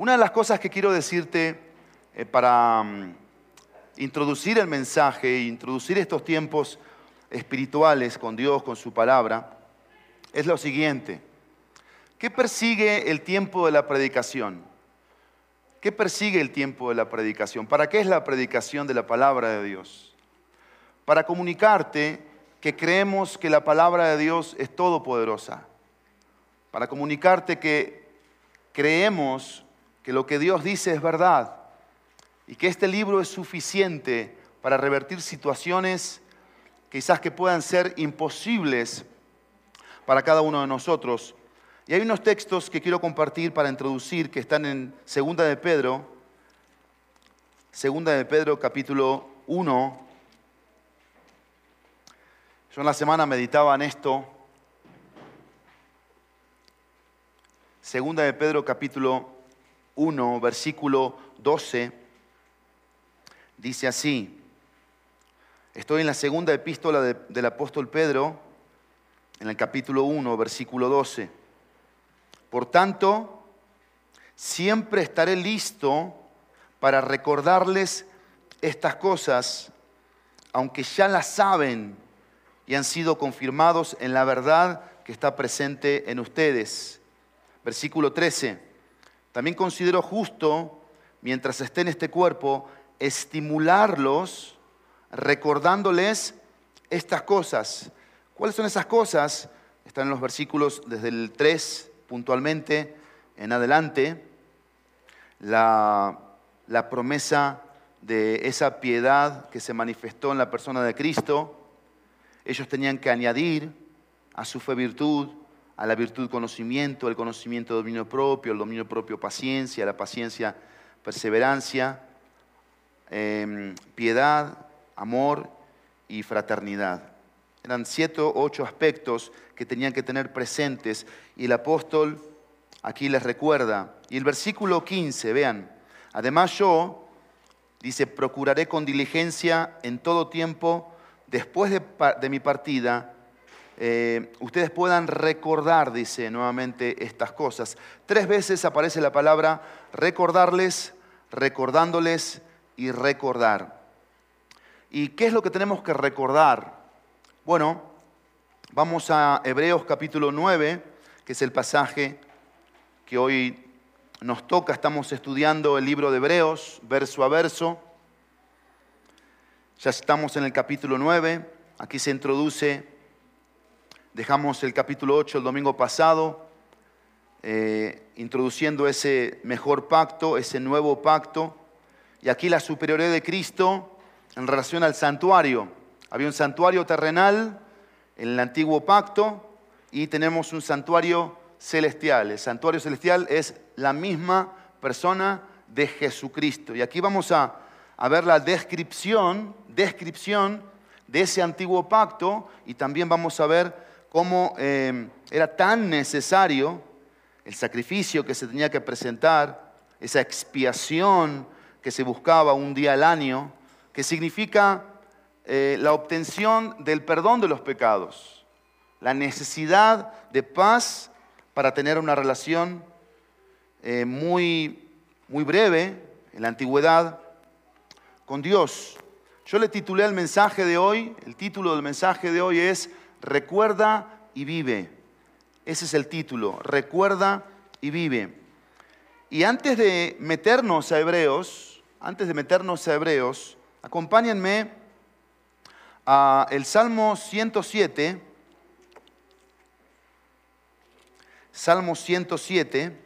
Una de las cosas que quiero decirte eh, para mm, introducir el mensaje e introducir estos tiempos espirituales con Dios, con su palabra, es lo siguiente. ¿Qué persigue el tiempo de la predicación? ¿Qué persigue el tiempo de la predicación? ¿Para qué es la predicación de la palabra de Dios? Para comunicarte que creemos que la palabra de Dios es todopoderosa. Para comunicarte que creemos que lo que Dios dice es verdad y que este libro es suficiente para revertir situaciones quizás que puedan ser imposibles para cada uno de nosotros. Y hay unos textos que quiero compartir para introducir que están en Segunda de Pedro, Segunda de Pedro capítulo 1. Yo en la semana meditaba en esto. Segunda de Pedro capítulo 1, versículo 12, dice así, estoy en la segunda epístola del apóstol Pedro, en el capítulo 1, versículo 12. Por tanto, siempre estaré listo para recordarles estas cosas, aunque ya las saben y han sido confirmados en la verdad que está presente en ustedes. Versículo 13. También considero justo, mientras esté en este cuerpo, estimularlos recordándoles estas cosas. ¿Cuáles son esas cosas? Están en los versículos desde el 3 puntualmente en adelante. La, la promesa de esa piedad que se manifestó en la persona de Cristo. Ellos tenían que añadir a su fe virtud, a la virtud conocimiento, el conocimiento dominio propio, el dominio propio paciencia, la paciencia perseverancia, em, piedad, amor y fraternidad. Eran siete o ocho aspectos que tenían que tener presentes y el apóstol aquí les recuerda. Y el versículo 15, vean, además yo, dice, procuraré con diligencia en todo tiempo, después de, mi partida, eh, ustedes puedan recordar, dice nuevamente, estas cosas. Tres veces aparece la palabra recordarles, recordándoles y recordar. ¿Y qué es lo que tenemos que recordar? Bueno, vamos a Hebreos capítulo 9, que es el pasaje que hoy nos toca. Estamos estudiando el libro de Hebreos, verso a verso. Ya estamos en el capítulo 9. Aquí se introduce Dejamos el capítulo 8 el domingo pasado, eh, introduciendo ese mejor pacto, ese nuevo pacto. Y aquí la superioridad de Cristo en relación al santuario. Había un santuario terrenal en el antiguo pacto y tenemos un santuario celestial. El santuario celestial es la misma persona de Jesucristo. Y aquí vamos a, a ver la descripción, descripción de ese antiguo pacto y también vamos a ver cómo eh, era tan necesario el sacrificio que se tenía que presentar, esa expiación que se buscaba un día al año, que significa eh, la obtención del perdón de los pecados, la necesidad de paz para tener una relación eh, muy, muy breve en la antigüedad con Dios. Yo le titulé el mensaje de hoy, el título del mensaje de hoy es Recuerda y vive. Ese es el título, Recuerda y vive. Y antes de meternos a Hebreos, antes de meternos a Hebreos, acompáñenme a el Salmo 107. Salmo 107.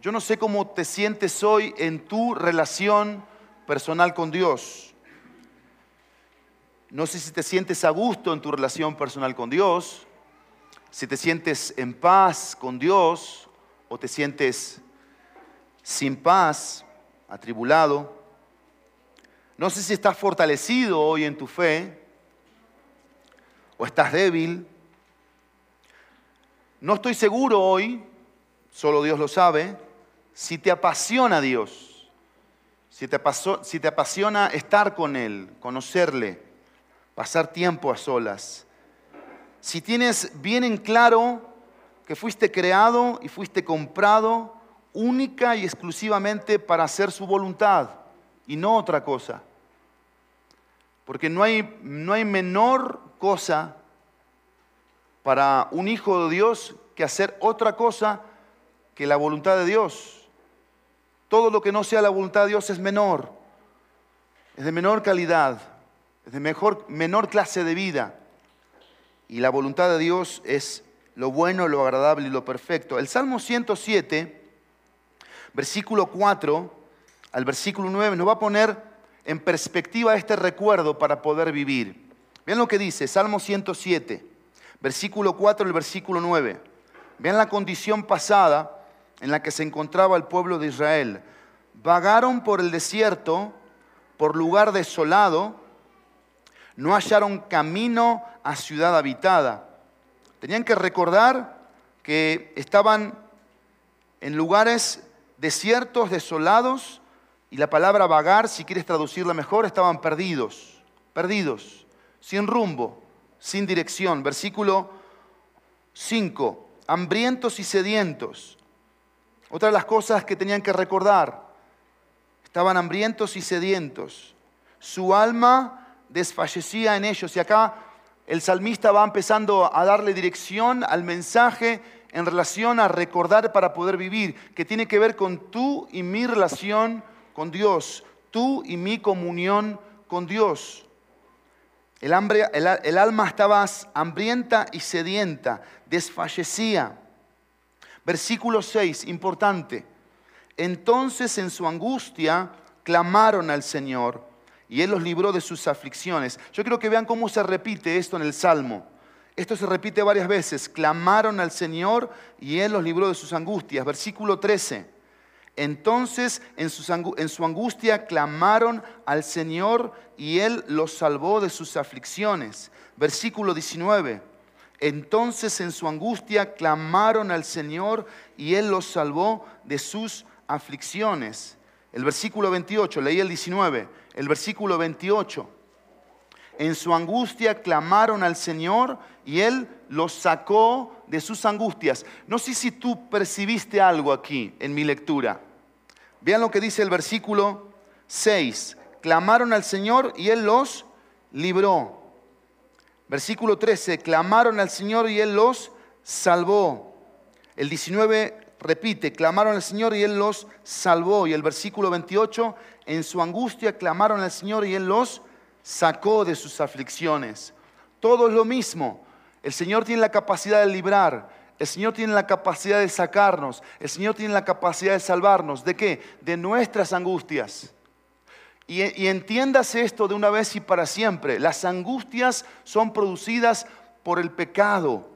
Yo no sé cómo te sientes hoy en tu relación personal con Dios. No sé si te sientes a gusto en tu relación personal con Dios, si te sientes en paz con Dios o te sientes sin paz, atribulado. No sé si estás fortalecido hoy en tu fe o estás débil. No estoy seguro hoy, solo Dios lo sabe, si te apasiona Dios si te, si te apasiona estar con Él, conocerle, pasar tiempo a solas, si tienes bien en claro que fuiste creado y fuiste comprado única y exclusivamente para hacer su voluntad y no otra cosa. Porque no hay, no hay menor cosa para un hijo de Dios que hacer otra cosa que la voluntad de Dios. Todo lo que no sea la voluntad de Dios es menor, es de menor calidad, es de mejor, menor clase de vida. Y la voluntad de Dios es lo bueno, lo agradable y lo perfecto. El Salmo 107, versículo 4 al versículo 9, nos va a poner en perspectiva este recuerdo para poder vivir. Vean lo que dice, Salmo 107, versículo 4 al versículo 9. Vean la condición pasada en la que se encontraba el pueblo de Israel. Vagaron por el desierto, por lugar desolado, no hallaron camino a ciudad habitada. Tenían que recordar que estaban en lugares desiertos, desolados, y la palabra vagar, si quieres traducirla mejor, estaban perdidos, perdidos, sin rumbo, sin dirección. Versículo 5, hambrientos y sedientos. Otra de las cosas que tenían que recordar, estaban hambrientos y sedientos. Su alma desfallecía en ellos. Y acá el salmista va empezando a darle dirección al mensaje en relación a recordar para poder vivir, que tiene que ver con tú y mi relación con Dios, tú y mi comunión con Dios. El, el, alma estaba hambrienta y sedienta, desfallecía. Versículo 6, importante. Entonces en su angustia clamaron al Señor y Él los libró de sus aflicciones. Yo quiero que vean cómo se repite esto en el Salmo. Esto se repite varias veces. Clamaron al Señor y Él los libró de sus angustias. Versículo 13. Entonces en su, en su angustia clamaron al Señor y Él los salvó de sus aflicciones. Versículo 19. Entonces en su angustia clamaron al Señor y Él los salvó de sus aflicciones. El versículo 28, leí el 19, el versículo 28. En su angustia clamaron al Señor y Él los sacó de sus angustias. No sé si tú percibiste algo aquí en mi lectura. Vean lo que dice el versículo 6. Clamaron al Señor y Él los libró. Versículo 13. Clamaron al Señor y Él los salvó. El 19 repite, clamaron al Señor y Él los salvó. Y el versículo 28, en su angustia clamaron al Señor y Él los sacó de sus aflicciones. Todo es lo mismo. El Señor tiene la capacidad de librar. El Señor tiene la capacidad de sacarnos. El Señor tiene la capacidad de salvarnos. ¿De qué? De nuestras angustias. Y, y entiéndase esto de una vez y para siempre. Las angustias son producidas por el pecado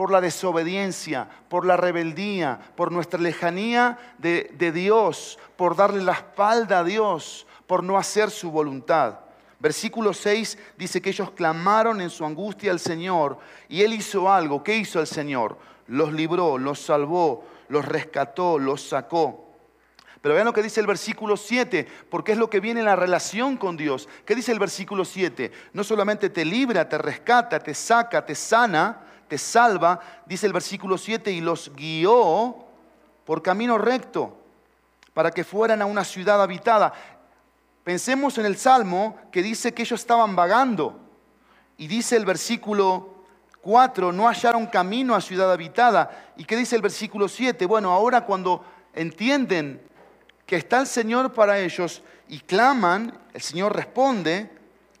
por la desobediencia, por la rebeldía, por nuestra lejanía de, Dios, por darle la espalda a Dios, por no hacer su voluntad. Versículo 6 dice que ellos clamaron en su angustia al Señor y Él hizo algo. ¿Qué hizo el Señor? Los libró, los salvó, los rescató, los sacó. Pero vean lo que dice el versículo 7, porque es lo que viene en la relación con Dios. ¿Qué dice el versículo 7? No solamente te libra, te rescata, te saca, te sana, te salva, dice el versículo 7, y los guió por camino recto para que fueran a una ciudad habitada. Pensemos en el Salmo que dice que ellos estaban vagando. Y dice el versículo 4, no hallaron camino a ciudad habitada. ¿Y qué dice el versículo 7? Bueno, ahora cuando entienden que está el Señor para ellos y claman, el Señor responde,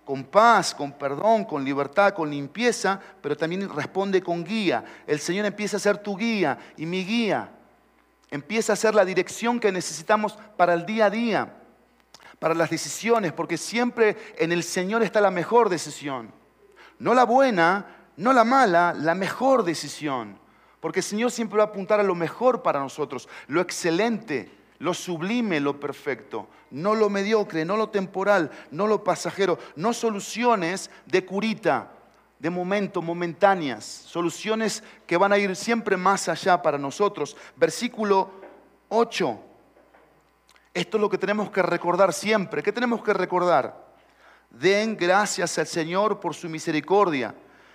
con paz, con perdón, con libertad, con limpieza, pero también responde con guía. El Señor empieza a ser tu guía y mi guía. Empieza a ser la dirección que necesitamos para el día a día, para las decisiones, porque siempre en el Señor está la mejor decisión. No la buena, no la mala, la mejor decisión. Porque el Señor siempre va a apuntar a lo mejor para nosotros, lo excelente, lo sublime, lo perfecto, no lo mediocre, no lo temporal, no lo pasajero, no soluciones de curita, de momento, momentáneas, soluciones que van a ir siempre más allá para nosotros. Versículo 8. Esto es lo que tenemos que recordar siempre. ¿Qué tenemos que recordar? Den gracias al Señor por su misericordia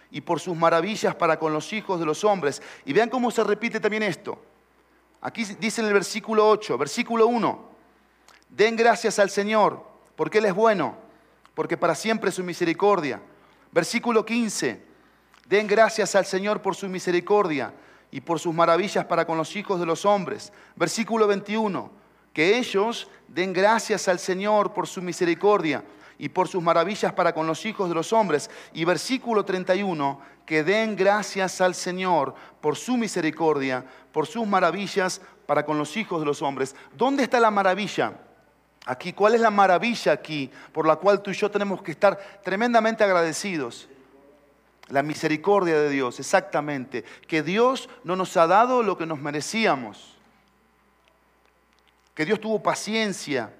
y por sus maravillas para con los hijos de los hombres. Y vean cómo se repite también esto. Aquí dice en el versículo 8, versículo 1, den gracias al Señor porque Él es bueno, porque para siempre es su misericordia. Versículo 15, den gracias al Señor por su misericordia y por sus maravillas para con los hijos de los hombres. Versículo 21, que ellos den gracias al Señor por su misericordia y por sus maravillas para con los hijos de los hombres. Y versículo 31, que den gracias al Señor por su misericordia, por sus maravillas para con los hijos de los hombres. ¿Dónde está la maravilla? Aquí, ¿cuál es la maravilla aquí por la cual tú y yo tenemos que estar tremendamente agradecidos? La misericordia de Dios, exactamente. Que Dios no nos ha dado lo que nos merecíamos. Que Dios tuvo paciencia.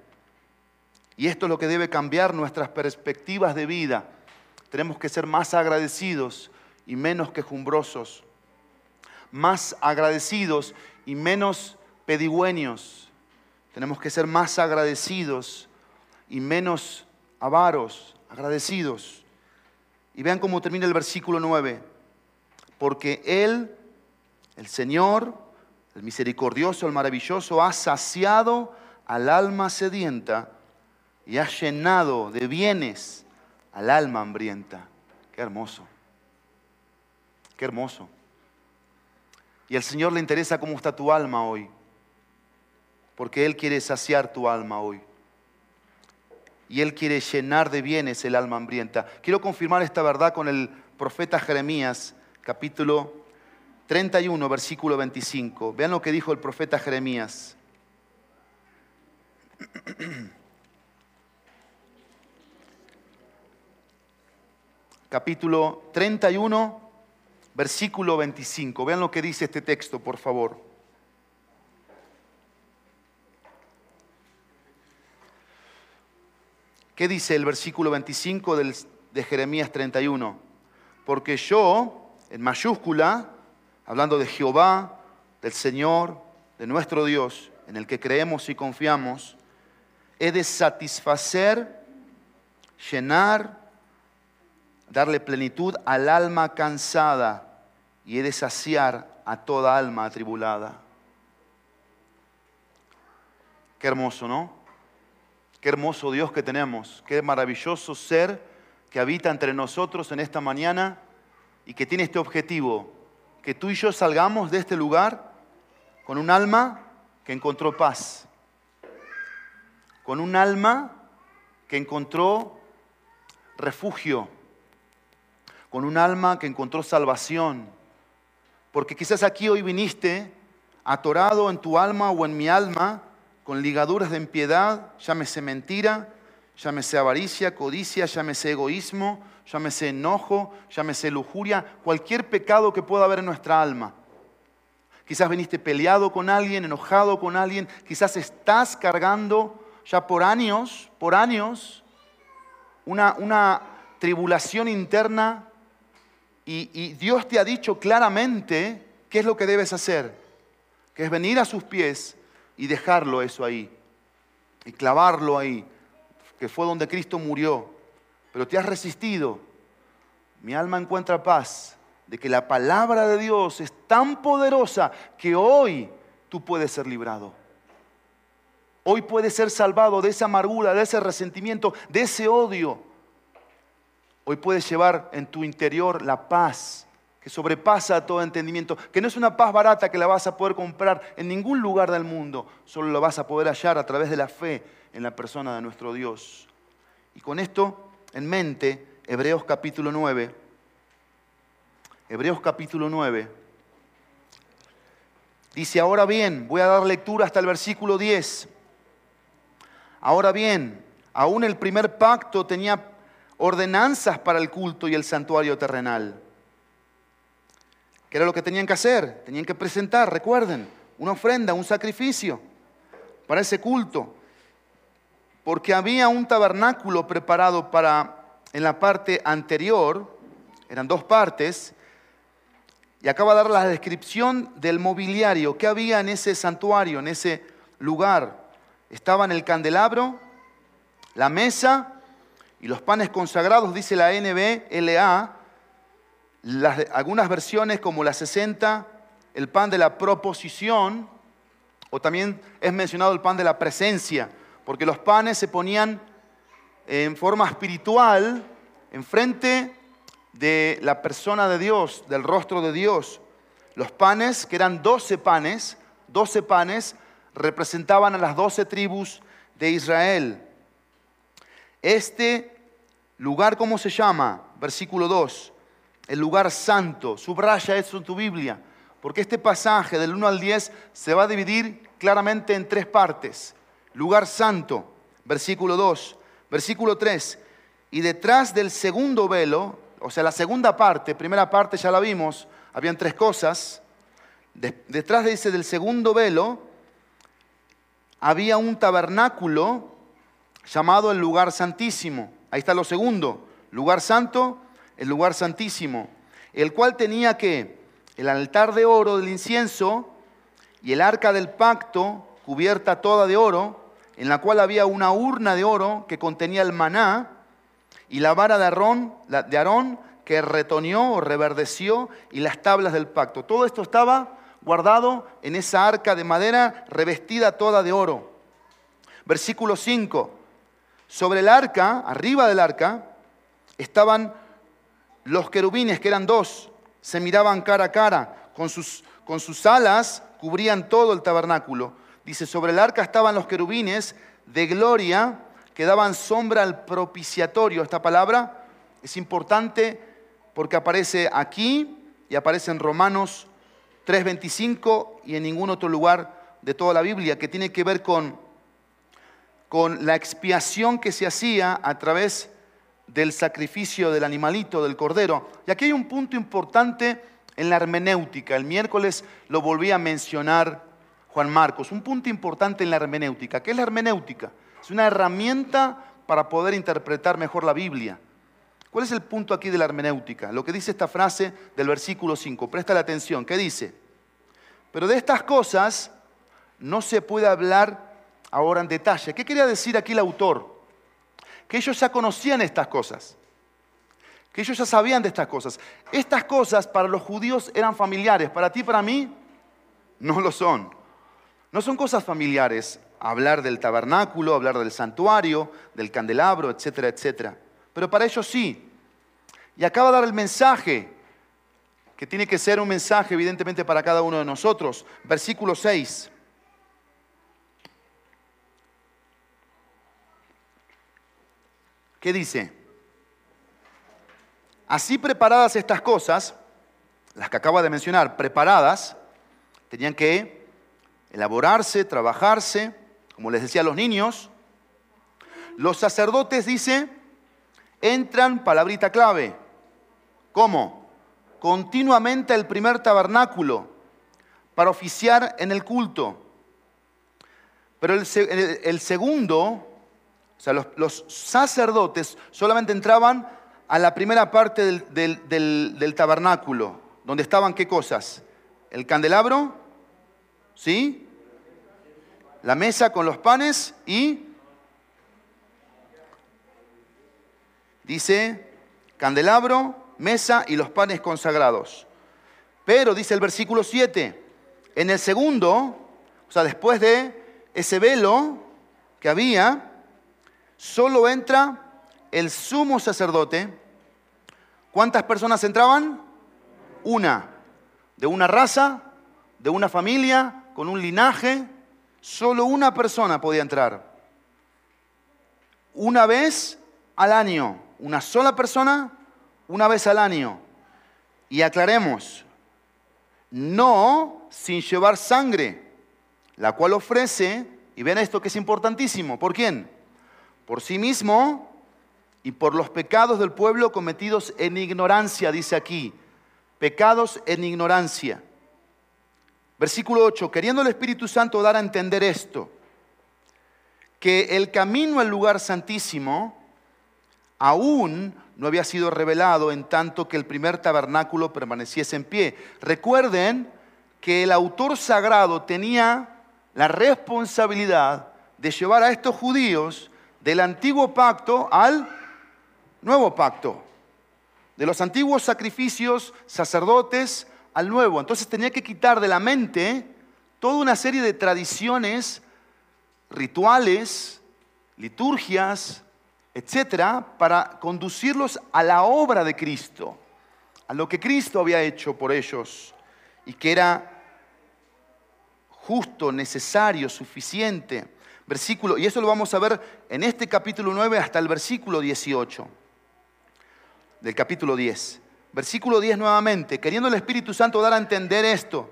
Y esto es lo que debe cambiar nuestras perspectivas de vida. Tenemos que ser más agradecidos y menos quejumbrosos. Más agradecidos y menos pedigüeños. Tenemos que ser más agradecidos y menos avaros, agradecidos. Y vean cómo termina el versículo 9. Porque Él, el Señor, el misericordioso, el maravilloso, ha saciado al alma sedienta y ha llenado de bienes al alma hambrienta. Qué hermoso. Qué hermoso. Y al Señor le interesa cómo está tu alma hoy. Porque Él quiere saciar tu alma hoy y Él quiere llenar de bienes el alma hambrienta. Quiero confirmar esta verdad con el profeta Jeremías, capítulo 31, versículo 25. Vean lo que dijo el profeta Jeremías. capítulo 31, versículo 25. Vean lo que dice este texto, por favor. ¿Qué dice el versículo 25 de Jeremías 31? Porque yo, en mayúscula, hablando de Jehová, del Señor, de nuestro Dios, en el que creemos y confiamos, he de satisfacer, llenar, darle plenitud al alma cansada y he de saciar a toda alma atribulada. Qué hermoso, ¿no? Qué hermoso Dios que tenemos, qué maravilloso ser que habita entre nosotros en esta mañana y que tiene este objetivo, que tú y yo salgamos de este lugar con un alma que encontró paz, con un alma que encontró refugio, con un alma que encontró salvación. Porque quizás aquí hoy viniste atorado en tu alma o en mi alma con ligaduras de impiedad, llámese mentira, llámese avaricia, codicia, llámese egoísmo, llámese enojo, llámese lujuria, cualquier pecado que pueda haber en nuestra alma. Quizás viniste peleado con alguien, enojado con alguien, quizás estás cargando ya por años, por años, una, una tribulación interna y, Dios te ha dicho claramente qué es lo que debes hacer, que es venir a sus pies y dejarlo eso ahí y clavarlo ahí, que fue donde Cristo murió. Pero te has resistido. Mi alma encuentra paz de que la palabra de Dios es tan poderosa que hoy tú puedes ser librado. Hoy puedes ser salvado de esa amargura, de ese resentimiento, de ese odio. Hoy puedes llevar en tu interior la paz que sobrepasa todo entendimiento, que no es una paz barata que la vas a poder comprar en ningún lugar del mundo, solo la vas a poder hallar a través de la fe en la persona de nuestro Dios. Y con esto en mente, Hebreos capítulo 9, Hebreos capítulo 9, dice, ahora bien, voy a dar lectura hasta el versículo 10, ahora bien, aún el primer pacto tenía ordenanzas para el culto y el santuario terrenal ¿Qué era lo que tenían que hacer? Tenían que presentar, recuerden, una ofrenda, un sacrificio para ese culto. Porque había un tabernáculo preparado para, en la parte anterior, eran dos partes, y acaba de dar la descripción del mobiliario, que había en ese santuario, en ese lugar. estaban el candelabro, la mesa y los panes consagrados, dice la NBLA, algunas versiones como la 60, el pan de la proposición, o también es mencionado el pan de la presencia, porque los panes se ponían en forma espiritual enfrente de la persona de Dios, del rostro de Dios. Los panes, que eran 12 panes, 12 panes, representaban a las 12 tribus de Israel. Este lugar, ¿cómo se llama? Versículo 2. El lugar santo. Subraya eso en tu Biblia. Porque este pasaje del 1 al 10 se va a dividir claramente en tres partes. Lugar santo, versículo 2. Versículo 3. Y detrás del segundo velo, o sea, la segunda parte, primera parte ya la vimos, habían tres cosas. detrás de ese del segundo velo había un tabernáculo llamado el lugar santísimo. Ahí está lo segundo, lugar santo, el lugar santísimo, el cual tenía que el altar de oro del incienso y el arca del pacto cubierta toda de oro, en la cual había una urna de oro que contenía el maná y la vara de Aarón, de Aarón que retoneó o reverdeció y las tablas del pacto. Todo esto estaba guardado en esa arca de madera revestida toda de oro. Versículo 5. Sobre el arca, arriba del arca, estaban los querubines, que eran dos, se miraban cara a cara, con sus, con sus alas cubrían todo el tabernáculo. Dice, sobre el arca estaban los querubines de gloria que daban sombra al propiciatorio. Esta palabra es importante porque aparece aquí y aparece en Romanos 3.25 y en ningún otro lugar de toda la Biblia, que tiene que ver con, con la expiación que se hacía a través del sacrificio del animalito, del cordero. Y aquí hay un punto importante en la hermenéutica. El miércoles lo volví a mencionar Juan Marcos. Un punto importante en la hermenéutica. ¿Qué es la hermenéutica? Es una herramienta para poder interpretar mejor la Biblia. ¿Cuál es el punto aquí de la hermenéutica? Lo que dice esta frase del versículo 5. Presta la atención. ¿Qué dice? Pero de estas cosas no se puede hablar ahora en detalle. ¿Qué quería decir aquí el autor? Que ellos ya conocían estas cosas. Que ellos ya sabían de estas cosas. Estas cosas para los judíos eran familiares. Para ti, para mí, no lo son. No son cosas familiares. Hablar del tabernáculo, hablar del santuario, del candelabro, etcétera, etcétera pero para ellos sí. Y acaba de dar el mensaje, que tiene que ser un mensaje evidentemente para cada uno de nosotros. Versículo 6. ¿Qué dice? Así preparadas estas cosas, las que acaba de mencionar, preparadas, tenían que elaborarse, trabajarse, como les decía a los niños. Los sacerdotes, dice, entran, palabrita clave. ¿Cómo? Continuamente el primer tabernáculo para oficiar en el culto. Pero el, segundo, o sea, los, sacerdotes solamente entraban a la primera parte del, tabernáculo, donde estaban qué cosas? El candelabro, ¿sí? La mesa con los panes y Dice, candelabro, mesa y los panes consagrados. Pero, dice el versículo 7, en el segundo, o sea, después de ese velo que había, solo entra el sumo sacerdote. ¿Cuántas personas entraban? Una. De una raza, de una familia, con un linaje. Solo una persona podía entrar. Una vez al año una sola persona una vez al año. Y aclaremos, no sin llevar sangre, la cual ofrece, y ven esto que es importantísimo, ¿por quién? Por sí mismo y por los pecados del pueblo cometidos en ignorancia, dice aquí, pecados en ignorancia. Versículo 8, queriendo el Espíritu Santo dar a entender esto, que el camino al lugar santísimo, aún no había sido revelado en tanto que el primer tabernáculo permaneciese en pie. Recuerden que el autor sagrado tenía la responsabilidad de llevar a estos judíos del antiguo pacto al nuevo pacto, de los antiguos sacrificios sacerdotes al nuevo. Entonces tenía que quitar de la mente toda una serie de tradiciones, rituales, liturgias, etcétera, para conducirlos a la obra de Cristo, a lo que Cristo había hecho por ellos y que era justo, necesario, suficiente. Versículo, y eso lo vamos a ver en este capítulo 9 hasta el versículo 18 del capítulo 10. Versículo 10 nuevamente, queriendo el Espíritu Santo dar a entender esto,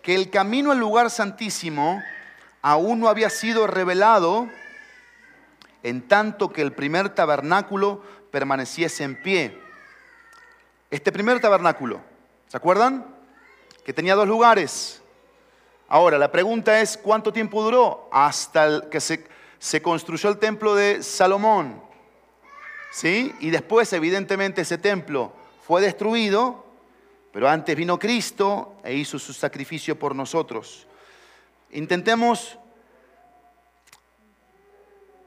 que el camino al lugar santísimo aún no había sido revelado en tanto que el primer tabernáculo permaneciese en pie. Este primer tabernáculo, ¿se acuerdan? Que tenía dos lugares. Ahora, la pregunta es, ¿cuánto tiempo duró? Hasta que se, se construyó el templo de Salomón. ¿Sí? Y después, evidentemente, ese templo fue destruido, pero antes vino Cristo e hizo su sacrificio por nosotros. Intentemos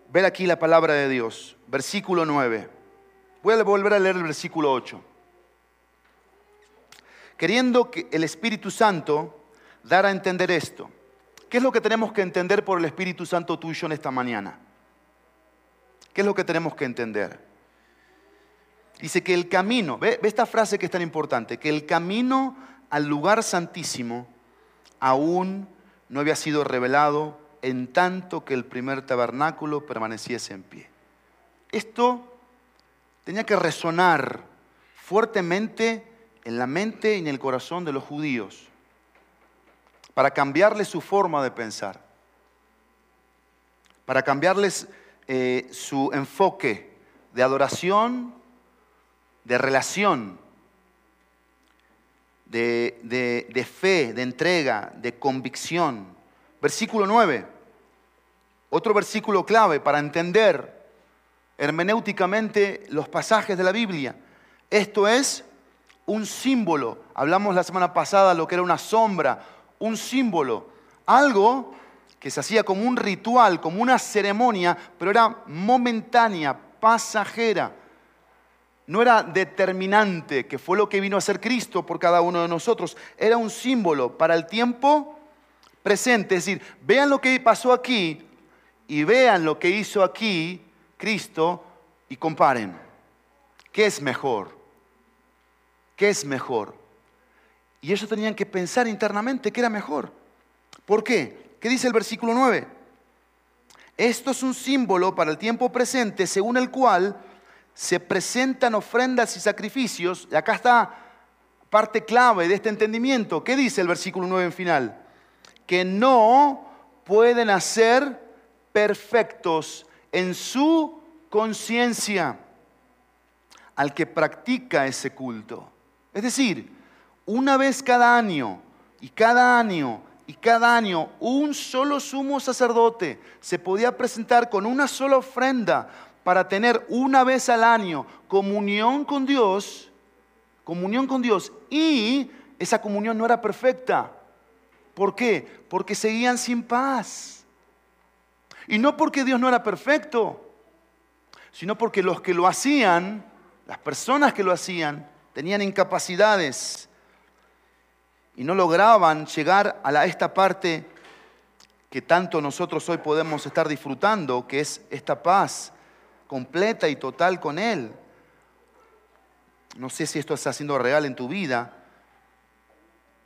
ver aquí la palabra de Dios, versículo 9. Voy a volver a leer el versículo 8. Queriendo que el Espíritu Santo dar a entender esto. ¿Qué es lo que tenemos que entender por el Espíritu Santo tuyo en esta mañana? ¿Qué es lo que tenemos que entender? Dice que el camino, ve, ve esta frase que es tan importante, que el camino al lugar santísimo aún no había sido revelado en tanto que el primer tabernáculo permaneciese en pie. Esto tenía que resonar fuertemente en la mente y en el corazón de los judíos para cambiarles su forma de pensar, para cambiarles eh, su enfoque de adoración, de relación, de, fe, de entrega, de convicción. Versículo 9. Otro versículo clave para entender hermenéuticamente los pasajes de la Biblia. Esto es un símbolo. Hablamos la semana pasada lo que era una sombra, un símbolo, algo que se hacía como un ritual, como una ceremonia, pero era momentánea, pasajera. No era determinante, que fue lo que vino a ser Cristo por cada uno de nosotros. Era un símbolo para el tiempo presente. Es decir, vean lo que pasó aquí, y vean lo que hizo aquí Cristo y comparen. ¿Qué es mejor? ¿Qué es mejor? Y ellos tenían que pensar internamente qué era mejor. ¿Por qué? ¿Qué dice el versículo 9? Esto es un símbolo para el tiempo presente según el cual se presentan ofrendas y sacrificios. Y acá está parte clave de este entendimiento. ¿Qué dice el versículo 9 en final? Que no pueden hacer perfectos en su conciencia al que practica ese culto. Es decir, una vez cada año y cada año y cada año un solo sumo sacerdote se podía presentar con una sola ofrenda para tener una vez al año comunión con Dios, comunión con Dios y esa comunión no era perfecta. ¿Por qué? Porque seguían sin paz. Y no porque Dios no era perfecto, sino porque los que lo hacían, las personas que lo hacían, tenían incapacidades y no lograban llegar a esta parte que tanto nosotros hoy podemos estar disfrutando, que es esta paz completa y total con Él. No sé si esto está siendo real en tu vida.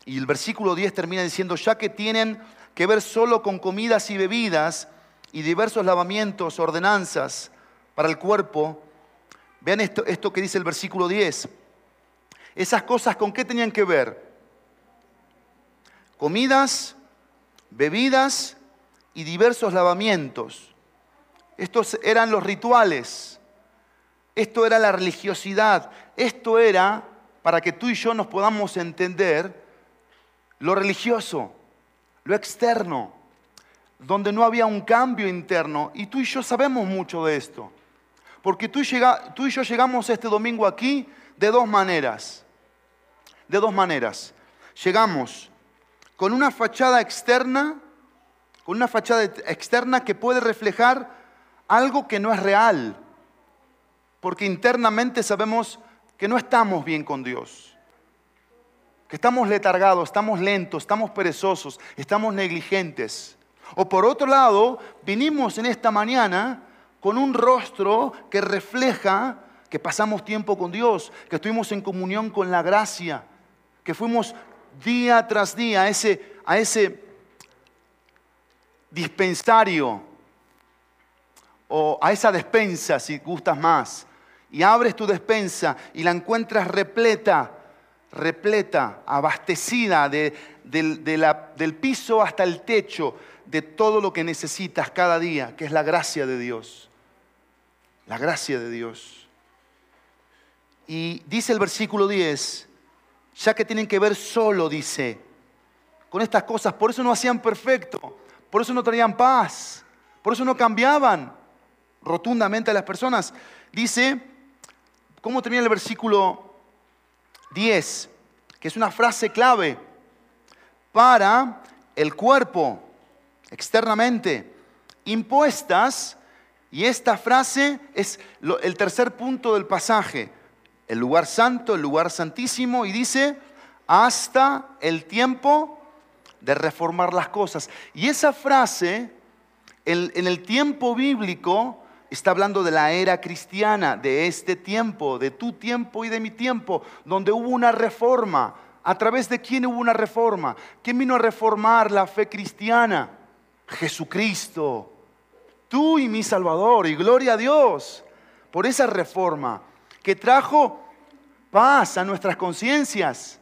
Y el versículo 10 termina diciendo, ya que tienen que ver solo con comidas y bebidas, y diversos lavamientos, ordenanzas para el cuerpo. Vean esto, esto que dice el versículo 10. Esas cosas con qué tenían que ver? Comidas, bebidas y diversos lavamientos. Estos eran los rituales. Esto era la religiosidad. Esto era, para que tú y yo nos podamos entender, lo religioso, lo externo donde no había un cambio interno. Y tú y yo sabemos mucho de esto. Porque tú, y yo llegamos este domingo aquí de dos maneras. De dos maneras. Llegamos con una fachada externa con una fachada externa que puede reflejar algo que no es real, porque internamente sabemos que no estamos bien con Dios, que estamos letargados, estamos lentos, estamos perezosos, estamos negligentes. O por otro lado, vinimos en esta mañana con un rostro que refleja que pasamos tiempo con Dios, que estuvimos en comunión con la gracia, que fuimos día tras día a ese, a ese dispensario o a esa despensa, si gustas más, y abres tu despensa y la encuentras repleta, repleta, abastecida del piso hasta el techo de todo lo que necesitas cada día, que es la gracia de Dios. La gracia de Dios. Y dice el versículo 10, ya que tienen que ver solo, dice, con estas cosas, por eso no hacían perfecto, por eso no traían paz, por eso no cambiaban rotundamente a las personas. Dice, ¿cómo termina el versículo 10? Que es una frase clave para el cuerpo, externamente, impuestas, y esta frase es el tercer punto del pasaje, el lugar santo, el lugar santísimo, y dice, hasta el tiempo de reformar las cosas. Y esa frase, en el tiempo bíblico, está hablando de la era cristiana, de este tiempo, de tu tiempo y de mi tiempo, donde hubo una reforma. ¿A través de quién hubo una reforma? ¿Quién vino a reformar la fe cristiana? Jesucristo. Tú y mi Salvador. Y gloria a Dios por esa reforma que trajo paz a nuestras conciencias.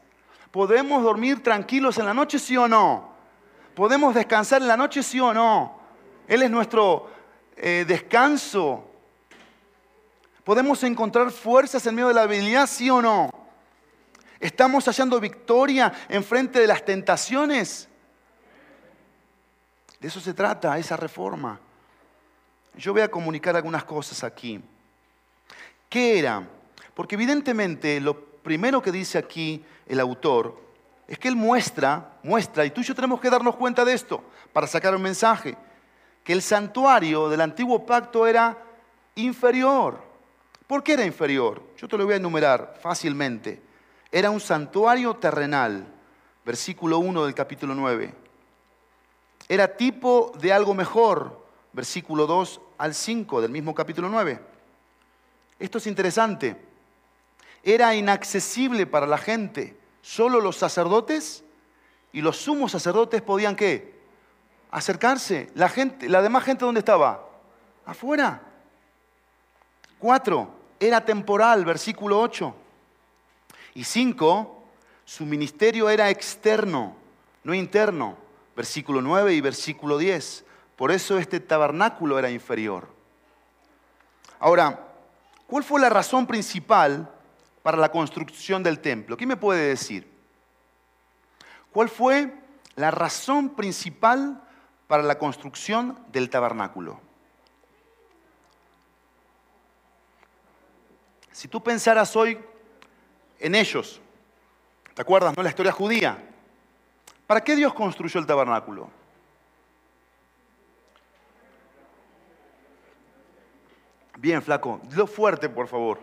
¿Podemos dormir tranquilos en la noche, sí o no? ¿Podemos descansar en la noche, sí o no? Él es nuestro eh, descanso. ¿Podemos encontrar fuerzas en medio de la habilidad, sí o no? ¿Estamos hallando victoria en frente de las tentaciones? De eso se trata, esa reforma. Yo voy a comunicar algunas cosas aquí. ¿Qué era? Porque evidentemente lo primero que dice aquí el autor es que él muestra, muestra, y tú y yo tenemos que darnos cuenta de esto para sacar un mensaje, que el santuario del antiguo pacto era inferior. ¿Por qué era inferior? Yo te lo voy a enumerar fácilmente. Era un santuario terrenal, versículo 1 del capítulo 9. Era tipo de algo mejor, versículo 2 al 5 del mismo capítulo 9. Esto es interesante. Era inaccesible para la gente. Solo los sacerdotes y los sumos sacerdotes podían qué? Acercarse. La gente, la demás gente ¿dónde estaba? Afuera. Cuatro, era temporal, versículo 8. Y cinco, su ministerio era externo, no interno, versículo 9 y versículo 10. Por eso este tabernáculo era inferior. Ahora, ¿cuál fue la razón principal para la construcción del templo? ¿Quién me puede decir? ¿Cuál fue la razón principal para la construcción del tabernáculo? Si tú pensaras hoy en ellos, ¿te acuerdas, no? La historia judía. ¿Para qué Dios construyó el tabernáculo? Bien, flaco, lo fuerte, por favor.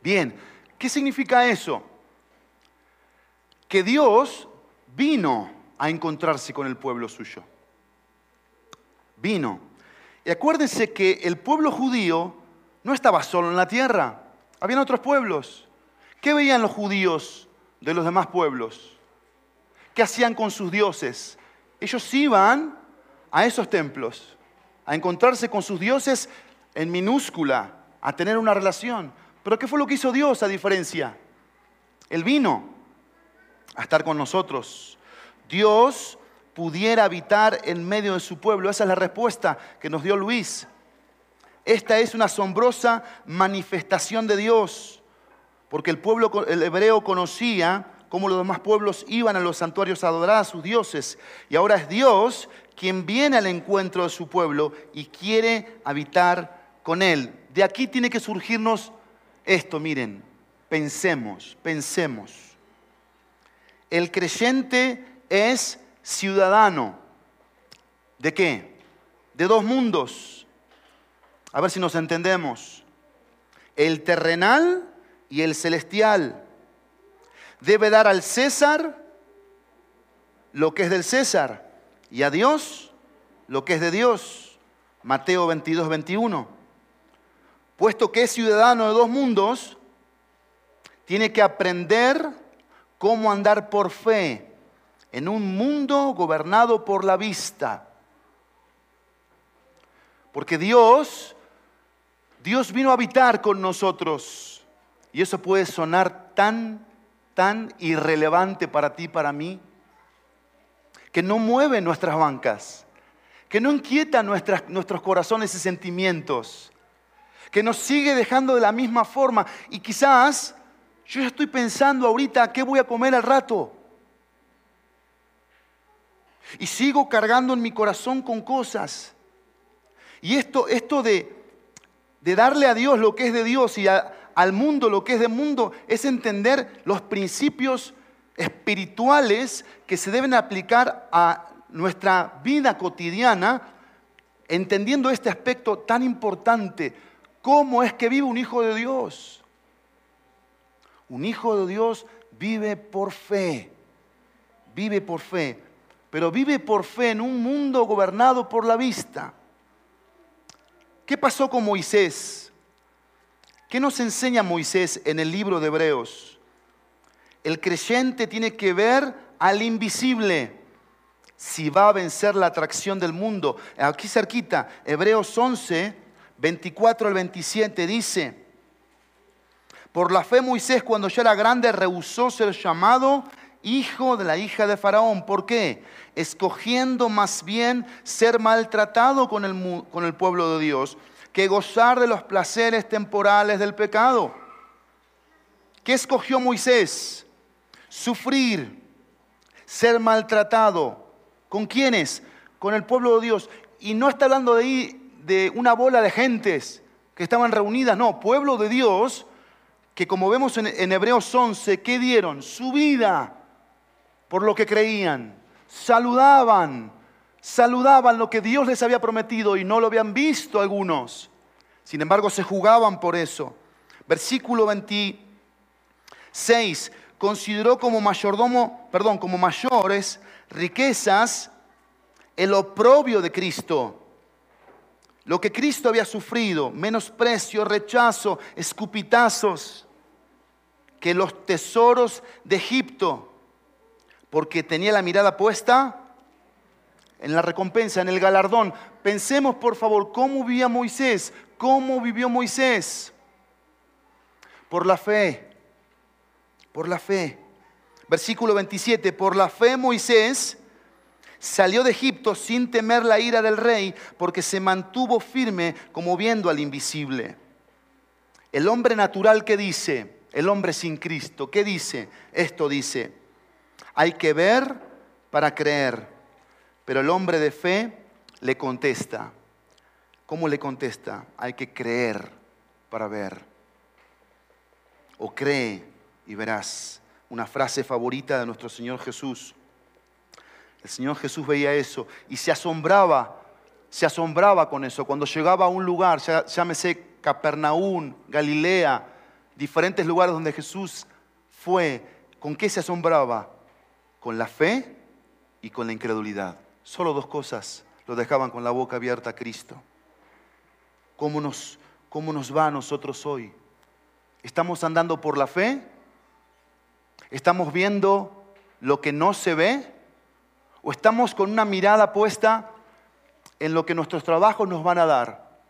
Bien, ¿qué significa eso? Que Dios vino a encontrarse con el pueblo suyo. Vino. Y acuérdense que el pueblo judío no estaba solo en la tierra, habían otros pueblos. ¿Qué veían los judíos de los demás pueblos? ¿Qué hacían con sus dioses? Ellos iban a esos templos a encontrarse con sus dioses en minúscula, a tener una relación. Pero ¿qué fue lo que hizo Dios a diferencia? Él vino a estar con nosotros. Dios pudiera habitar en medio de su pueblo. Esa es la respuesta que nos dio Luis. Esta es una asombrosa manifestación de Dios, porque el pueblo el hebreo conocía cómo los demás pueblos iban a los santuarios a adorar a sus dioses, y ahora es Dios quien viene al encuentro de su pueblo y quiere habitar con él. De aquí tiene que surgirnos esto, miren, pensemos, pensemos. El creyente es ciudadano. ¿De qué? De dos mundos. A ver si nos entendemos. El terrenal y el celestial. Debe dar al César lo que es del César y a Dios lo que es de Dios. Mateo 22, 21. Puesto que es ciudadano de dos mundos, tiene que aprender cómo andar por fe en un mundo gobernado por la vista. Porque Dios, Dios vino a habitar con nosotros. Y eso puede sonar tan, tan irrelevante para ti, para mí, que no mueve nuestras bancas, que no inquieta nuestros corazones y sentimientos, que nos sigue dejando de la misma forma. Y quizás yo estoy pensando ahorita qué voy a comer al rato. Y sigo cargando en mi corazón con cosas. Y esto, esto de, de darle a Dios lo que es de Dios y al mundo lo que es de mundo es entender los principios espirituales que se deben aplicar a nuestra vida cotidiana, entendiendo este aspecto tan importante. ¿Cómo es que vive un hijo de Dios? Un hijo de Dios vive por fe, vive por fe, pero vive por fe en un mundo gobernado por la vista. ¿Qué pasó con Moisés? ¿Qué nos enseña Moisés en el libro de Hebreos? El creyente tiene que ver al invisible si va a vencer la atracción del mundo. Aquí cerquita, Hebreos 11, 24 al 27 dice, por la fe Moisés cuando ya era grande rehusó ser llamado hijo de la hija de Faraón. ¿Por qué? Escogiendo más bien ser maltratado con el, con el pueblo de Dios que gozar de los placeres temporales del pecado. ¿Qué escogió Moisés? Sufrir, ser maltratado. ¿Con quiénes? Con el pueblo de Dios. Y no está hablando de, de una bola de gentes que estaban reunidas, no, pueblo de Dios que como vemos en, Hebreos 11, ¿qué dieron? Su vida por lo que creían. Saludaban, saludaban lo que Dios les había prometido y no lo habían visto algunos. Sin embargo, se jugaban por eso. Versículo 26, consideró como mayordomo, perdón, como mayores riquezas el oprobio de Cristo. Lo que Cristo había sufrido, menosprecio, rechazo, escupitazos que los tesoros de Egipto, porque tenía la mirada puesta en la recompensa, en el galardón. Pensemos, por favor, cómo vivía Moisés, cómo vivió Moisés. Por la fe, por la fe. Versículo 27, por la fe Moisés salió de Egipto sin temer la ira del rey, porque se mantuvo firme como viendo al invisible. El hombre natural que dice, el hombre sin Cristo. ¿Qué dice? Esto dice, hay que ver para creer, pero el hombre de fe le contesta. ¿Cómo le contesta? Hay que creer para ver. O cree y verás. Una frase favorita de nuestro Señor Jesús. El Señor Jesús veía eso y se asombraba, se asombraba con eso. Cuando llegaba a un lugar, llámese Capernaum, Galilea, diferentes lugares donde Jesús fue, ¿con qué se asombraba? Con la fe y con la incredulidad. Solo dos cosas lo dejaban con la boca abierta a Cristo. ¿Cómo nos, cómo nos va a nosotros hoy? ¿Estamos andando por la fe? ¿Estamos viendo lo que no se ve? ¿O estamos con una mirada puesta en lo que nuestros trabajos nos van a dar?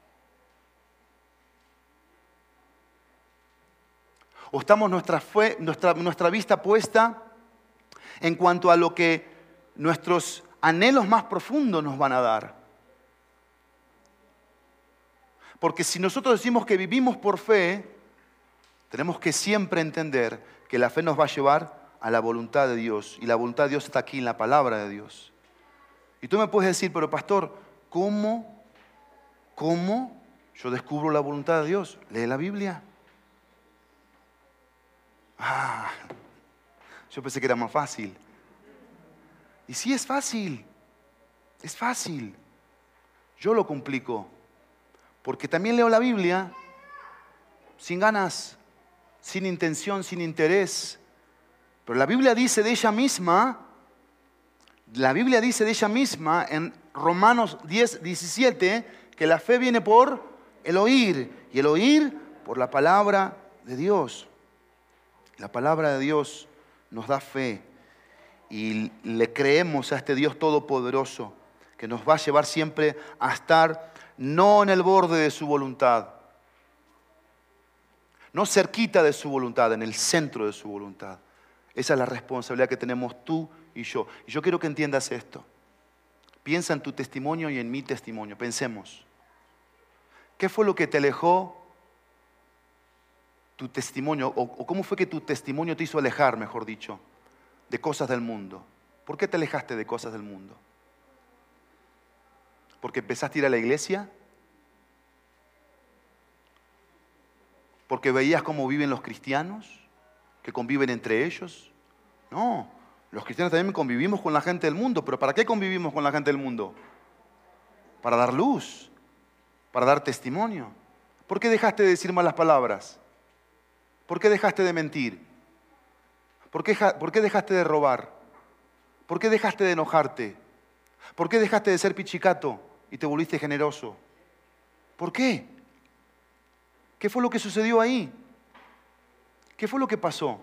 ¿O estamos nuestra, nuestra, nuestra vista puesta en cuanto a lo que nuestros anhelos más profundos nos van a dar? Porque si nosotros decimos que vivimos por fe, tenemos que siempre entender que la fe nos va a llevar a la voluntad de Dios. Y la voluntad de Dios está aquí en la palabra de Dios. Y tú me puedes decir, pero pastor, ¿cómo? ¿Cómo yo descubro la voluntad de Dios? Lee la Biblia. Ah, yo pensé que era más fácil. Y sí es fácil, es fácil. Yo lo complico, porque también leo la Biblia sin ganas, sin intención, sin interés. Pero la Biblia dice de ella misma, la Biblia dice de ella misma en Romanos 10, 17, que la fe viene por el oír y el oír por la palabra de Dios. La palabra de Dios nos da fe y le creemos a este Dios todopoderoso que nos va a llevar siempre a estar no en el borde de su voluntad, no cerquita de su voluntad, en el centro de su voluntad. Esa es la responsabilidad que tenemos tú y yo. Y yo quiero que entiendas esto. Piensa en tu testimonio y en mi testimonio. Pensemos. ¿Qué fue lo que te alejó tu testimonio? O, cómo fue que tu testimonio te hizo alejar, mejor dicho, de cosas del mundo? ¿Por qué te alejaste de cosas del mundo? ¿Porque empezaste a ir a la iglesia? ¿Porque veías cómo viven los cristianos? ¿Que conviven entre ellos? No, los cristianos también convivimos con la gente del mundo, pero ¿para qué convivimos con la gente del mundo? Para dar luz, para dar testimonio. ¿Por qué dejaste de decir malas palabras? ¿Por qué dejaste de mentir? ¿Por qué, ¿Por qué dejaste de robar? ¿Por qué dejaste de enojarte? ¿Por qué dejaste de ser pichicato y te volviste generoso? ¿Por qué? ¿Qué fue lo que sucedió ahí? ¿Qué fue lo que pasó?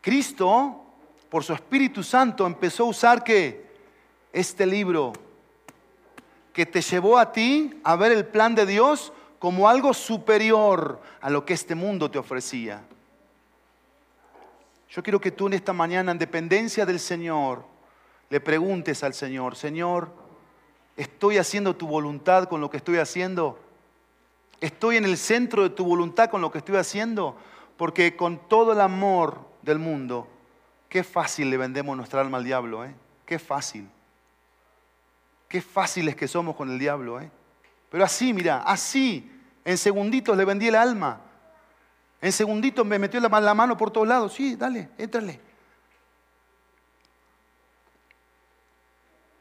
Cristo, por su Espíritu Santo, empezó a usar que este libro que te llevó a ti a ver el plan de Dios como algo superior a lo que este mundo te ofrecía. Yo quiero que tú en esta mañana, en dependencia del Señor, le preguntes al Señor, Señor, ¿estoy haciendo tu voluntad con lo que estoy haciendo? ¿Estoy en el centro de tu voluntad con lo que estoy haciendo? Porque con todo el amor del mundo, qué fácil le vendemos nuestra alma al diablo, ¿eh? Qué fácil. Qué fáciles que somos con el diablo, ¿eh? Pero así, mira, así, en segunditos le vendí el alma. En segunditos me metió la mano por todos lados. Sí, dale, éntrale.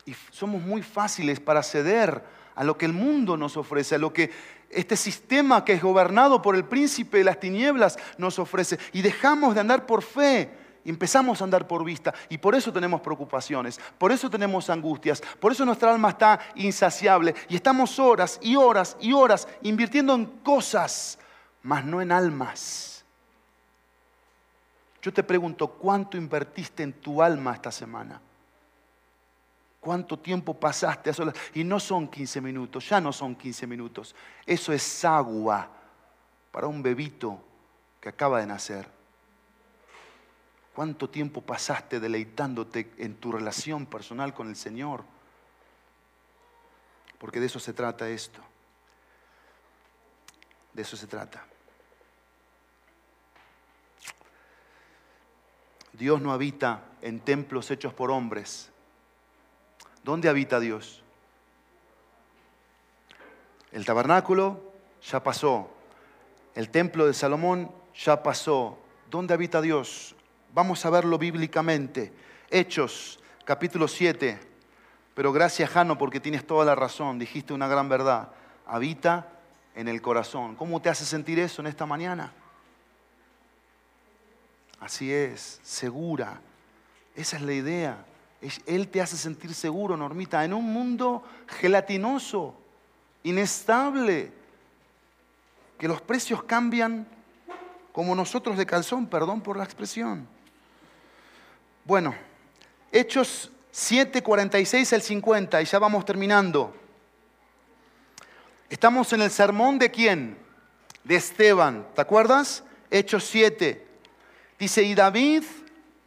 Y somos muy fáciles para ceder a lo que el mundo nos ofrece, a lo que este sistema que es gobernado por el príncipe de las tinieblas nos ofrece. Y dejamos de andar por fe y empezamos a andar por vista. Y por eso tenemos preocupaciones, por eso tenemos angustias, por eso nuestra alma está insaciable. Y estamos horas y horas y horas invirtiendo en cosas, mas no en almas. Yo te pregunto, ¿cuánto invertiste en tu alma esta semana? ¿Cuánto tiempo pasaste a solas? Y no son 15 minutos, ya no son 15 minutos. Eso es agua para un bebito que acaba de nacer. ¿Cuánto tiempo pasaste deleitándote en tu relación personal con el Señor? Porque de eso se trata esto. De eso se trata. Dios no habita en templos hechos por hombres ¿Dónde habita Dios? El tabernáculo ya pasó. El templo de Salomón ya pasó. ¿Dónde habita Dios? Vamos a verlo bíblicamente. Hechos, capítulo 7. Pero gracias, Jano, porque tienes toda la razón. Dijiste una gran verdad. Habita en el corazón. ¿Cómo te hace sentir eso en esta mañana? Así es, segura. Esa es la idea. Él te hace sentir seguro, Normita, en un mundo gelatinoso, inestable, que los precios cambian como nosotros de calzón, perdón por la expresión. Bueno, Hechos 7, 46 al 50, y ya vamos terminando. Estamos en el sermón de quién? De Esteban, ¿te acuerdas? Hechos 7. Dice, y David,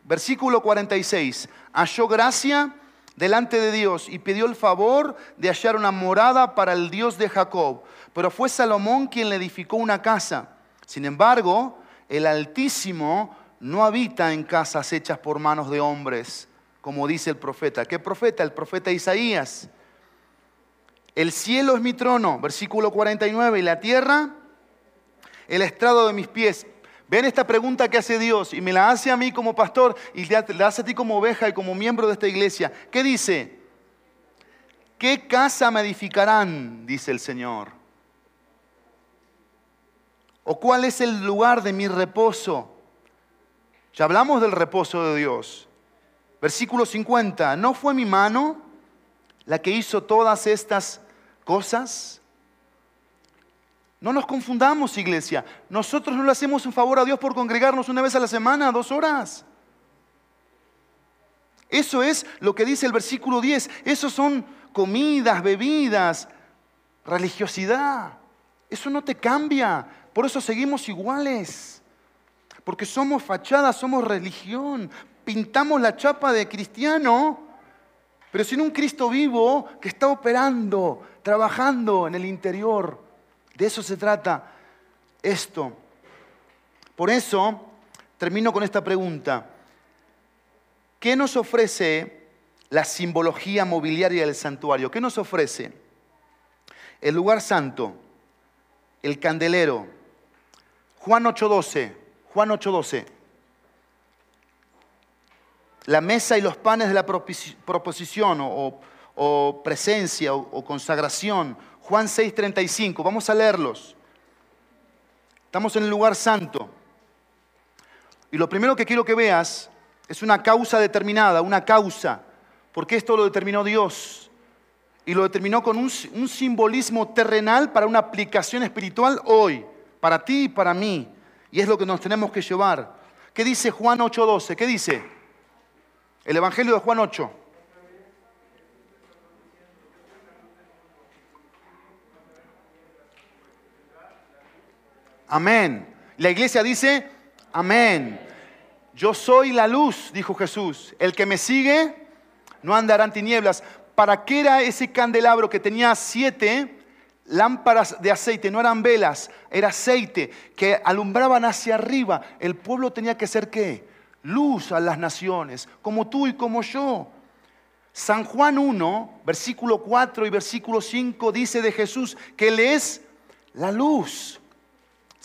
versículo 46, halló gracia delante de Dios y pidió el favor de hallar una morada para el Dios de Jacob. Pero fue Salomón quien le edificó una casa. Sin embargo, el Altísimo no habita en casas hechas por manos de hombres, como dice el profeta. ¿Qué profeta? El profeta Isaías. El cielo es mi trono, versículo 49, y la tierra el estrado de mis pies. Ven esta pregunta que hace Dios y me la hace a mí como pastor y la hace a ti como oveja y como miembro de esta iglesia. ¿Qué dice? ¿Qué casa me edificarán? Dice el Señor. ¿O cuál es el lugar de mi reposo? Ya hablamos del reposo de Dios. Versículo 50. ¿No fue mi mano la que hizo todas estas cosas? No nos confundamos, iglesia. Nosotros no le hacemos un favor a Dios por congregarnos una vez a la semana, dos horas. Eso es lo que dice el versículo 10. Eso son comidas, bebidas, religiosidad. Eso no te cambia. Por eso seguimos iguales. Porque somos fachada, somos religión. Pintamos la chapa de cristiano, pero sin un Cristo vivo que está operando, trabajando en el interior. De eso se trata esto. Por eso termino con esta pregunta. ¿Qué nos ofrece la simbología mobiliaria del santuario? ¿Qué nos ofrece? El lugar santo, el candelero. Juan 8:12, Juan 8:12. La mesa y los panes de la proposición o, presencia o consagración Juan 6:35. Vamos a leerlos. Estamos en el lugar santo. Y lo primero que quiero que veas es una causa determinada, una causa. Porque esto lo determinó Dios. Y lo determinó con un, simbolismo terrenal para una aplicación espiritual hoy, para ti y para mí. Y es lo que nos tenemos que llevar. ¿Qué dice Juan 8:12? ¿Qué dice? El Evangelio de Juan 8. Amén. La iglesia dice, amén. Yo soy la luz, dijo Jesús. El que me sigue no andará en tinieblas. ¿Para qué era ese candelabro que tenía siete lámparas de aceite? No eran velas, era aceite que alumbraban hacia arriba. El pueblo tenía que ser qué? Luz a las naciones, como tú y como yo. San Juan 1, versículo 4 y versículo 5 dice de Jesús que Él es la luz.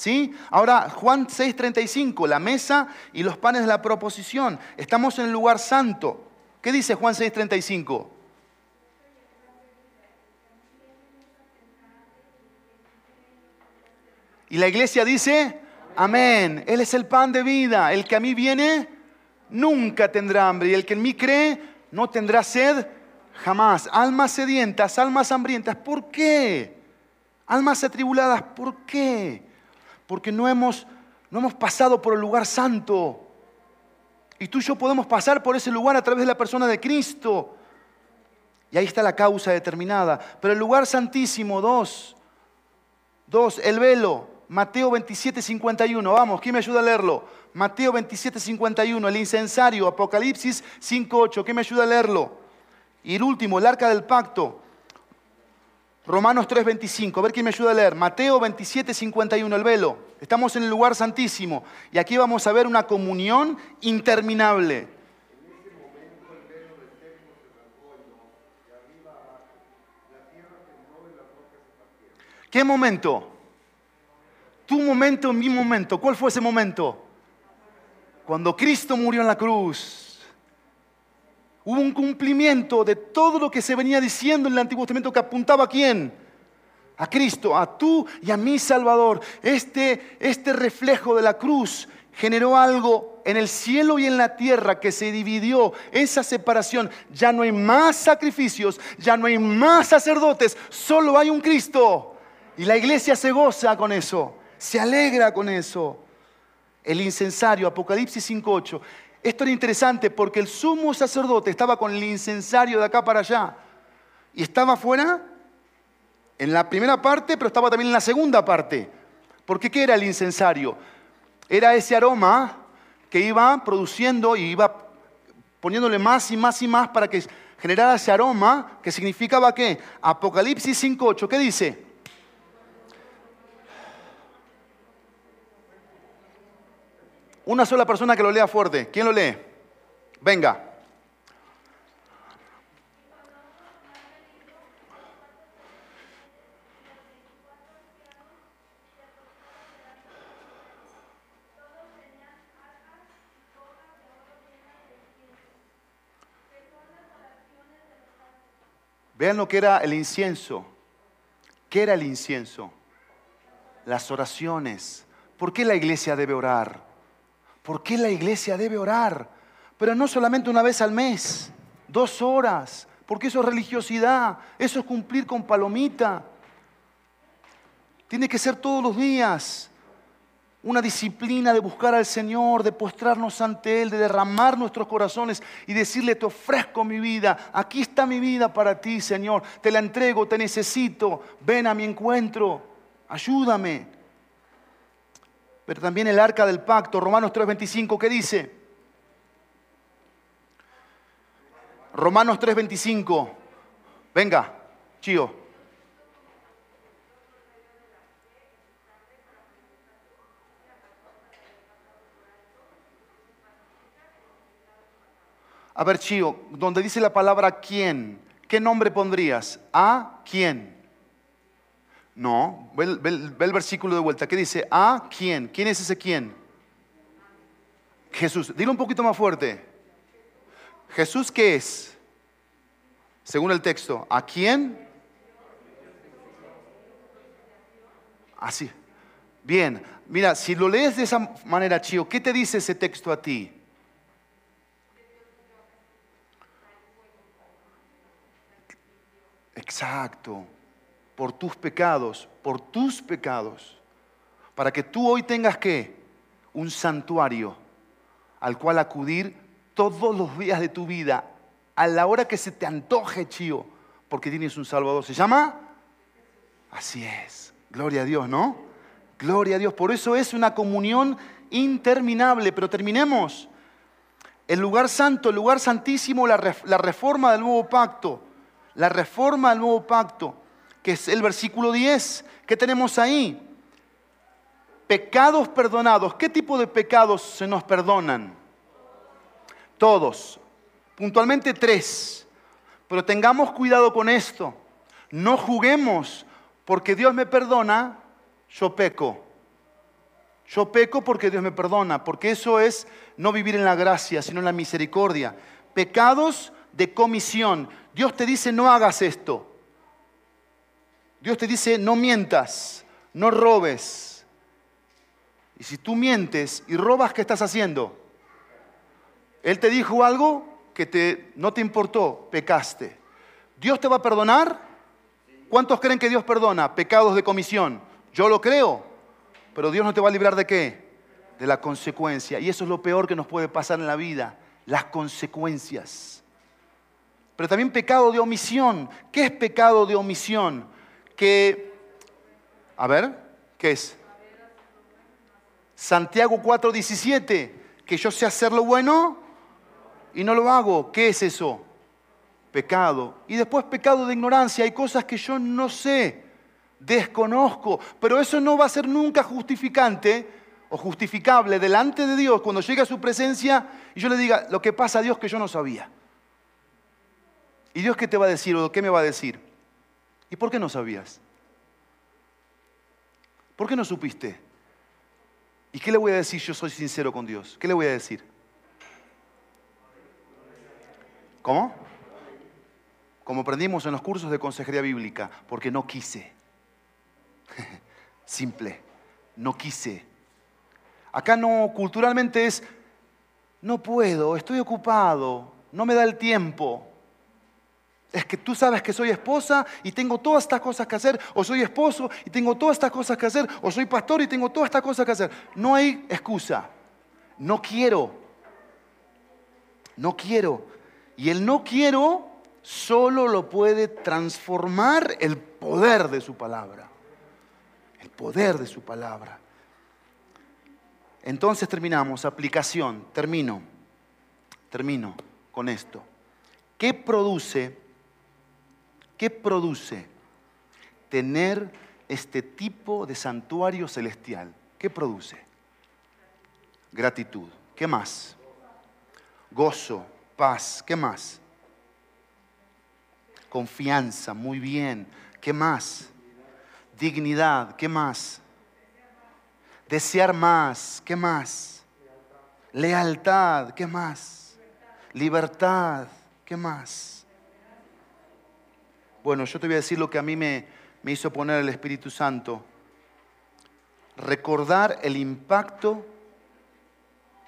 ¿Sí? Ahora, Juan 6:35, la mesa y los panes de la proposición. Estamos en el lugar santo. ¿Qué dice Juan 6:35? Y la iglesia dice, amén, Él es el pan de vida, el que a mí viene nunca tendrá hambre y el que en mí cree no tendrá sed jamás. Almas sedientas, almas hambrientas, ¿por qué? Almas atribuladas, ¿por qué? Porque no hemos, no hemos pasado por el lugar santo. Y tú y yo podemos pasar por ese lugar a través de la persona de Cristo. Y ahí está la causa determinada. Pero el lugar santísimo, dos. Dos, el velo. Mateo 27, 51. Vamos, ¿quién me ayuda a leerlo? Mateo 27, 51. El incensario, Apocalipsis 5, 8. ¿Quién me ayuda a leerlo? Y el último, el arca del pacto. Romanos 3:25, a ver quién me ayuda a leer. Mateo 27:51, el velo. Estamos en el lugar santísimo y aquí vamos a ver una comunión interminable. ¿Qué momento? Tu momento, mi momento. ¿Cuál fue ese momento? Cuando Cristo murió en la cruz Hubo un cumplimiento de todo lo que se venía diciendo en el Antiguo Testamento que apuntaba a quién? A Cristo, a tú y a mi Salvador. Este, este reflejo de la cruz generó algo en el cielo y en la tierra que se dividió esa separación. Ya no hay más sacrificios, ya no hay más sacerdotes, solo hay un Cristo. Y la iglesia se goza con eso, se alegra con eso. El incensario, Apocalipsis 5.8, esto era interesante porque el sumo sacerdote estaba con el incensario de acá para allá y estaba afuera en la primera parte, pero estaba también en la segunda parte. Porque ¿qué era el incensario? Era ese aroma que iba produciendo y iba poniéndole más y más y más para que generara ese aroma que significaba qué? Apocalipsis 5.8, ¿qué dice? Una sola persona que lo lea fuerte. ¿Quién lo lee? Venga. Vean lo que era el incienso. ¿Qué era el incienso? Las oraciones. ¿Por qué la iglesia debe orar? ¿Por qué la iglesia debe orar? Pero no solamente una vez al mes, dos horas, porque eso es religiosidad, eso es cumplir con palomita. Tiene que ser todos los días una disciplina de buscar al Señor, de postrarnos ante Él, de derramar nuestros corazones y decirle, te ofrezco mi vida, aquí está mi vida para ti, Señor, te la entrego, te necesito, ven a mi encuentro, ayúdame. Pero también el arca del pacto, Romanos 3:25, ¿qué dice? Romanos 3:25, venga, chío. A ver, Chío, donde dice la palabra quién, ¿qué nombre pondrías? ¿A quién? No, ve, el versículo de vuelta. ¿Qué dice? ¿A quién? ¿Quién es ese quién? Jesús. Dilo un poquito más fuerte. Jesús, ¿qué es? Según el texto, ¿a quién? Así. Bien, mira, si lo lees de esa manera, Chío, ¿qué te dice ese texto a ti? Exacto, por tus pecados, por tus pecados, para que tú hoy tengas que un santuario al cual acudir todos los días de tu vida, a la hora que se te antoje, chío, porque tienes un Salvador. ¿Se llama? Así es. Gloria a Dios, ¿no? Gloria a Dios. Por eso es una comunión interminable. Pero terminemos. El lugar santo, el lugar santísimo, la, reforma del nuevo pacto la reforma del nuevo pacto, que es el versículo 10. ¿Qué tenemos ahí? Pecados perdonados. ¿Qué tipo de pecados se nos perdonan? Todos. Puntualmente tres. Pero tengamos cuidado con esto. No juguemos porque Dios me perdona, yo peco. Yo peco porque Dios me perdona, porque eso es no vivir en la gracia, sino en la misericordia. Pecados de comisión. Dios te dice, no hagas esto. Dios te dice, no mientas, no robes. Y si tú mientes y robas, ¿qué estás haciendo? Él te dijo algo que te, no te importó, pecaste. ¿Dios te va a perdonar? ¿Cuántos creen que Dios perdona pecados de comisión? Yo lo creo, pero Dios no te va a librar de qué? De la consecuencia. Y eso es lo peor que nos puede pasar en la vida, las consecuencias pero también pecado de omisión. ¿Qué es pecado de omisión? Que, a ver, ¿qué es? Santiago 4:17, que yo sé hacer lo bueno y no lo hago. ¿Qué es eso? Pecado. Y después pecado de ignorancia. Hay cosas que yo no sé, desconozco, pero eso no va a ser nunca justificante o justificable delante de Dios cuando llegue a su presencia y yo le diga, lo que pasa a Dios que yo no sabía. ¿Y Dios qué te va a decir o qué me va a decir? ¿Y por qué no sabías? ¿Por qué no supiste? ¿Y qué le voy a decir? Yo soy sincero con Dios. ¿Qué le voy a decir? ¿Cómo? Como aprendimos en los cursos de consejería bíblica, porque no quise. Simple, no quise. Acá no, culturalmente es, no puedo, estoy ocupado, no me da el tiempo. Es que tú sabes que soy esposa y tengo todas estas cosas que hacer, o soy esposo y tengo todas estas cosas que hacer, o soy pastor y tengo todas estas cosas que hacer. No hay excusa. No quiero. No quiero. Y el no quiero solo lo puede transformar el poder de su palabra. El poder de su palabra. Entonces terminamos, aplicación, termino, termino con esto. ¿Qué produce ¿Qué produce tener este tipo de santuario celestial? ¿Qué produce? Gratitud. ¿Qué más? Gozo, paz. ¿Qué más? Confianza, muy bien. ¿Qué más? Dignidad, ¿qué más? Desear más, ¿qué más? Lealtad, ¿qué más? Libertad, ¿qué más? Bueno, yo te voy a decir lo que a mí me, me hizo poner el Espíritu Santo. Recordar el impacto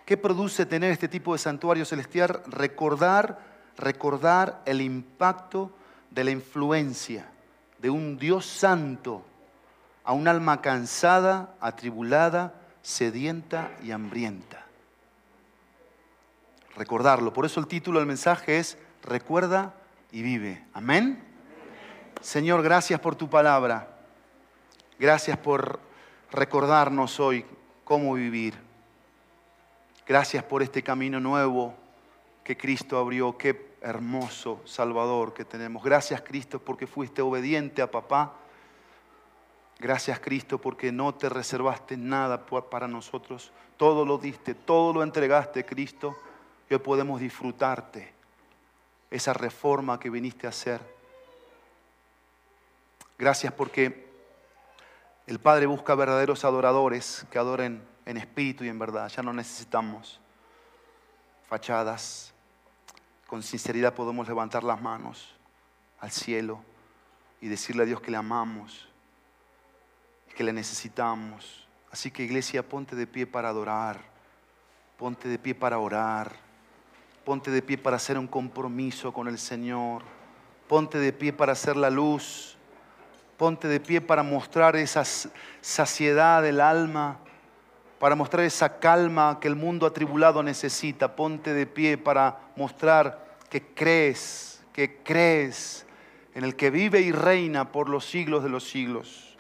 que produce tener este tipo de santuario celestial, recordar, recordar el impacto de la influencia de un Dios santo a un alma cansada, atribulada, sedienta y hambrienta. Recordarlo. Por eso el título del mensaje es Recuerda y vive. Amén. Señor, gracias por tu palabra. Gracias por recordarnos hoy cómo vivir. Gracias por este camino nuevo que Cristo abrió. Qué hermoso Salvador que tenemos. Gracias Cristo porque fuiste obediente a papá Gracias Cristo porque no te reservaste nada para nosotros. Todo lo diste, todo lo entregaste Cristo. Y hoy podemos disfrutarte esa reforma que viniste a hacer. Gracias porque el Padre busca verdaderos adoradores que adoren en espíritu y en verdad. Ya no necesitamos fachadas. Con sinceridad podemos levantar las manos al cielo y decirle a Dios que le amamos que le necesitamos. Así que iglesia, ponte de pie para adorar, ponte de pie para orar, ponte de pie para hacer un compromiso con el Señor, ponte de pie para hacer la luz, ponte de pie para mostrar esa saciedad del alma, para mostrar esa calma que el mundo atribulado necesita, ponte de pie para mostrar que crees, que crees en el que vive y reina por los siglos de los siglos.